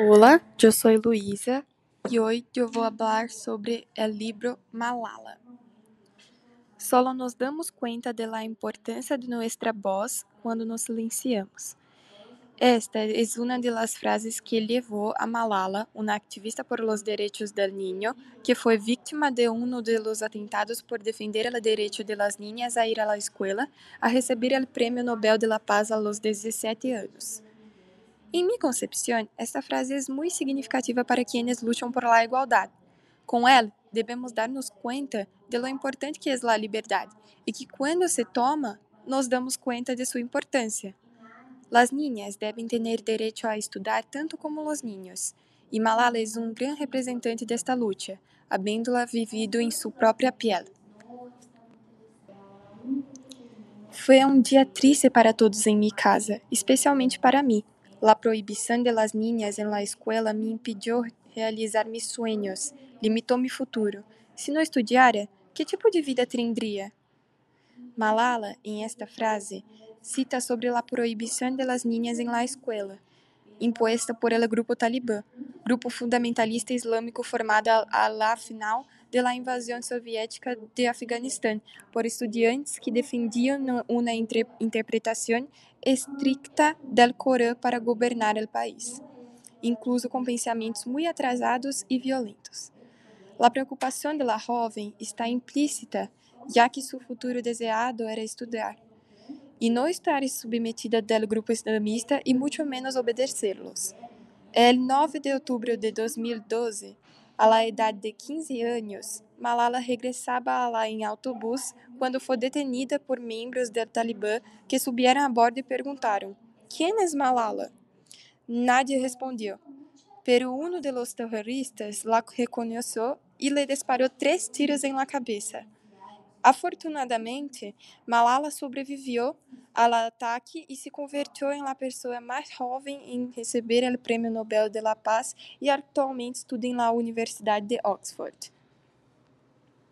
Hola, yo soy Luisa y hoy yo voy a hablar sobre el libro Malala. Solo nos damos cuenta de la importancia de nuestra voz cuando nos silenciamos. Esta es una de las frases que llevó a Malala, una activista por los derechos del niño, que fue víctima de uno de los atentados por defender el derecho de las niñas a ir a la escuela, a recibir el Premio Nobel de la Paz a los 17 años. Em minha concepção, esta frase é muito significativa para quienes lutam por la igualdade. Com ela, devemos dar-nos conta de lo importante que é a liberdade e que quando se toma, nos damos conta de sua importância. Las niñas devem ter direito a estudar tanto como os niños, e Malala é um grande representante desta luta, havendo-la vivido em sua própria piel. Foi um dia triste para todos em minha casa, especialmente para mim. La prohibición de las niñas en la escuela me impidió realizar mis sueños, limitó mi futuro. Si no estudiara, que tipo de vida tendría? Malala, em esta frase, cita sobre a proibição de las niñas en la escuela, impuesta por el grupo talibã, grupo fundamentalista islâmico formado la final de la invasão soviética de Afeganistão por estudantes que defendiam uma interpretação estricta del Corão para governar o país, incluso com pensamentos muito atrasados e violentos. A preocupação de la jovem está implícita, já que seu futuro desejado era estudar e não estar submetida del grupo islamista e muito menos obedecer-los. El 9 de outubro de 2012, a la edad de 15 anos, Malala regressava lá em autobús quando foi detenida por membros do Talibã que subiram a bordo e perguntaram: Quem é Malala? Nadie respondeu. Pero uno de los terroristas la reconheceu e le disparou três tiros em la cabeça. Afortunadamente, Malala sobreviveu ao ataque e se convertiu em la pessoa mais jovem em receber o Prêmio Nobel de la Paz e atualmente estuda em la Universidade de Oxford.